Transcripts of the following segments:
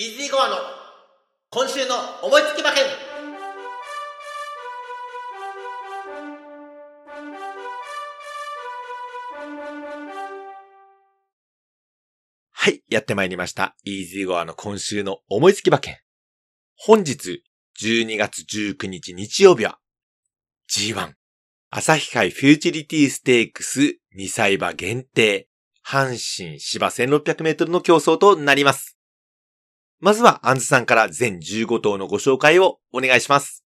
イージーゴアの今週の思いつき馬券はい、やってまいりました。イージーゴアの今週の思いつき馬券。本日12月19日日曜日は G1 朝日杯フューチュリティステークス2歳馬限定阪神芝1600メートルの競争となります。まずは、アンズさんから全15頭のご紹介をお願いします。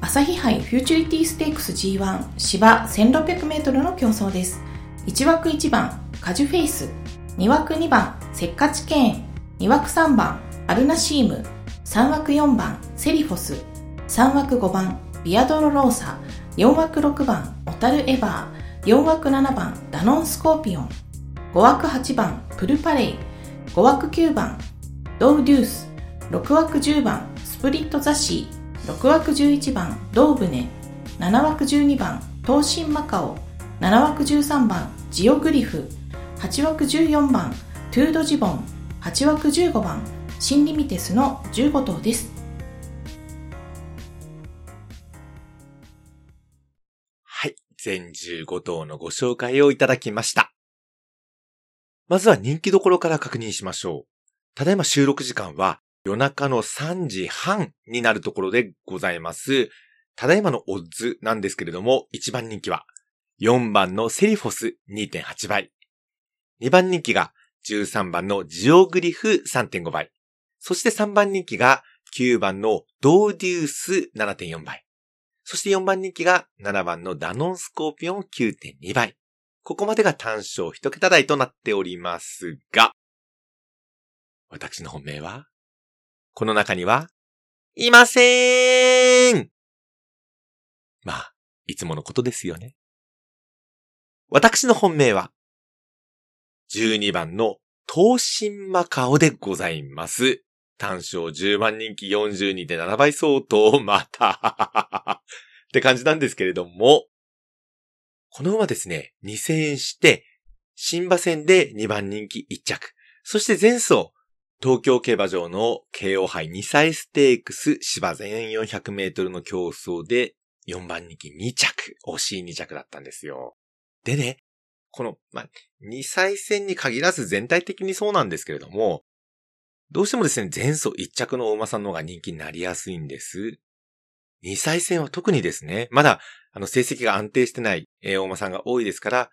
朝日杯フューチュリティステークス G1 芝 1600m の競争です。1枠1番カジュフェイス。2枠2番せっかちケーン2枠3番アルナシーム。3枠4番セリフォス。3枠5番ビアドロローサ。4枠6番オタルエバー。4枠7番ダノンスコーピオン。5枠8番プルパレイ。5枠9番ドウデュース6枠10番スプリットザシー6枠11番ドーブネ7枠12番トウシンマカオ7枠13番ジオグリフ8枠14番トゥードジボン8枠15番シンリミテスの15頭ですはい。全15頭のご紹介をいただきました。まずは人気どころから確認しましょう。ただいま収録時間は夜中の3時半になるところでございます。ただいまのオッズなんですけれども、1番人気は4番のセリフォス2.8倍。2番人気が13番のジオグリフ3.5倍。そして3番人気が9番のドーデュース7.4倍。そして4番人気が7番のダノンスコーピオン9.2倍。ここまでが単勝一桁台となっておりますが、私の本命は、この中には、いませんまあ、いつものことですよね。私の本命は、12番の東進マカオでございます。単勝10番人気42.7倍相当、また、って感じなんですけれども、この馬ですね、2戦して、新馬戦で2番人気1着。そして前走、東京競馬場の京王杯2歳ステークス芝全400メートルの競争で4番人気2着、惜しい2着だったんですよ。でね、この、ま、2歳戦に限らず全体的にそうなんですけれども、どうしてもですね、前走1着のお馬さんの方が人気になりやすいんです。2歳戦は特にですね、まだ、あの、成績が安定してない、えー、お馬さんが多いですから、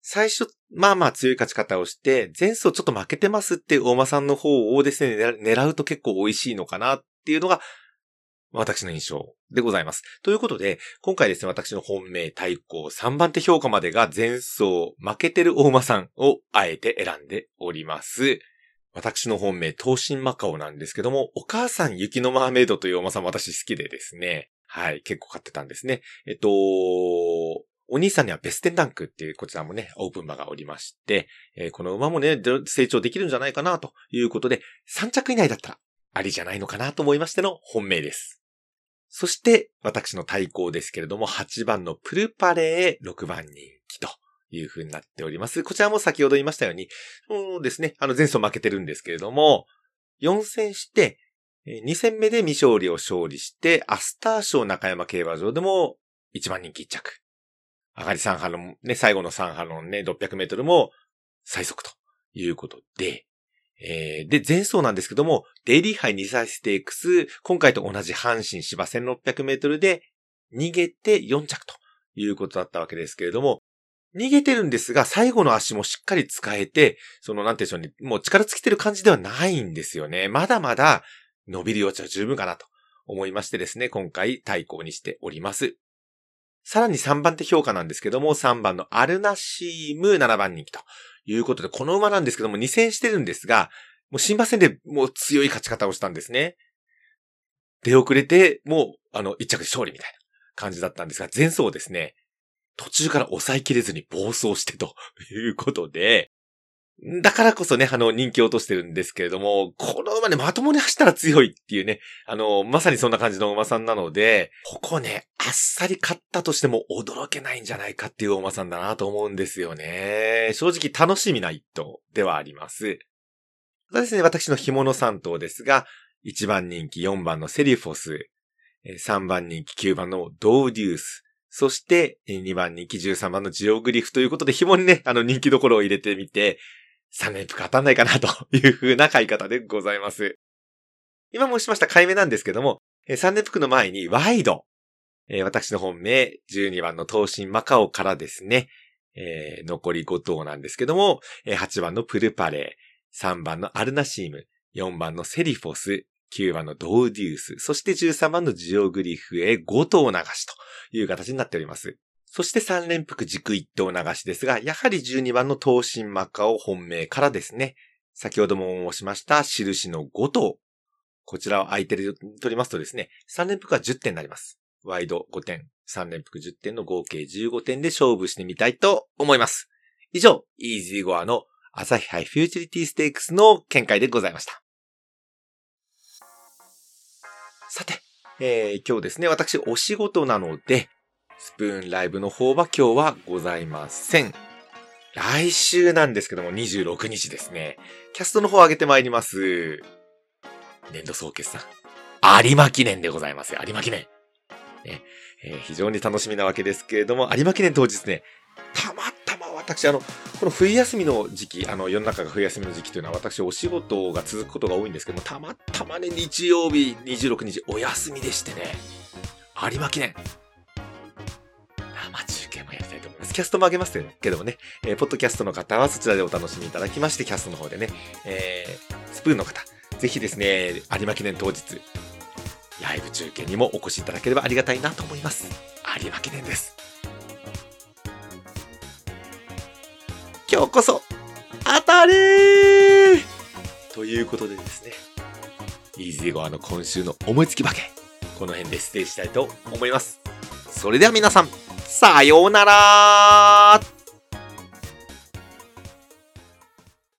最初、まあまあ強い勝ち方をして、前走ちょっと負けてますっていうお馬さんの方をですね、狙うと結構美味しいのかなっていうのが、私の印象でございます。ということで、今回ですね、私の本命対抗3番手評価までが前走負けてるお馬さんをあえて選んでおります。私の本命、東進マカオなんですけども、お母さん雪のマーメイドというお馬さん私好きでですね、はい、結構買ってたんですね。えっと、お兄さんにはベステンランクっていうこちらもね、オープン馬がおりまして、えーこの馬もね、成長できるんじゃないかなということで、3着以内だったらありじゃないのかなと思いましての本命です。そして、私の対抗ですけれども、8番のプルパレー6番人気という風になっております。こちらも先ほど言いましたように、そうですね、あの前走負けてるんですけれども、4戦して、2戦目で未勝利を勝利して、アスター賞中山競馬場でも1番人気1着。上がり3波のね、最後の3波のね、600メートルも最速ということで、えーで、前走なんですけども、デイリー杯2歳ステークス、今回と同じ阪神芝1600メートルで逃げて4着ということだったわけですけれども、逃げてるんですが、最後の足もしっかり使えて、その、なんていうんでしょうね、もう力尽きてる感じではないんですよね。まだまだ伸びる余地は十分かなと思いましてですね、今回対抗にしております。さらに3番手評価なんですけども、3番のアルナシーム7番人気ということで、この馬なんですけども2戦してるんですが、もう新馬戦でもう強い勝ち方をしたんですね。出遅れて、もう、あの、一着勝利みたいな感じだったんですが、前走ですね、途中から抑えきれずに暴走してということで、だからこそね、あの、人気を落としてるんですけれども、この馬ね、まともに走ったら強いっていうね、あの、まさにそんな感じの馬さんなので、ここね、あっさり勝ったとしても驚けないんじゃないかっていう馬さんだなと思うんですよね。正直楽しみな一頭ではあります。またですね、私の紐の3頭ですが、1番人気4番のセリフォス、3番人気9番のドーデュース、そして2番人気13番のジオグリフということで紐にね、あの人気どころを入れてみて、3連複当たんないかなと いう風な買い方でございます。今申しました買い目なんですけども、3連複の前にワイド、私の本命12番の東進マカオからですね、えー、残り5頭なんですけども、8番のプルパレー、3番のアルナシーム、4番のセリフォス、9番のドーデュース、そして13番のジオグリフへ5頭流しという形になっております。そして3連複軸1頭流しですが、やはり12番の東進マカオ本命からですね、先ほども申しました印の5頭。こちらを相手で取りますとですね、3連複は10点になります。ワイド5点、3連複10点の合計15点で勝負してみたいと思います。以上、イージーゴアの朝日杯フューチュリティステークスの見解でございました。さて、えー、今日ですね、私お仕事なので、スプーンライブの方は今日はございません。来週なんですけども、26日ですね。キャストの方を上げてまいります。年度総決算。有馬記念でございます。有馬記念。ねえー、非常に楽しみなわけですけれども、有馬記念当日ね、たまたま私、あの、この冬休みの時期、あの、世の中が冬休みの時期というのは私お仕事が続くことが多いんですけども、たまたまね、日曜日26日お休みでしてね、有馬記念。ます。キャストもあげますけどもね、えー、ポッドキャストの方はそちらでお楽しみいただきまして、キャストの方でね、えー、スプーンの方、ぜひですね、有馬記念当日、ライブ中継にもお越しいただければありがたいなと思います。有馬記念です。今日こそ、当たりということでですね、イージーゴアの今週の思いつき化け、この辺で失礼したいと思います。それでは皆さん、さようなら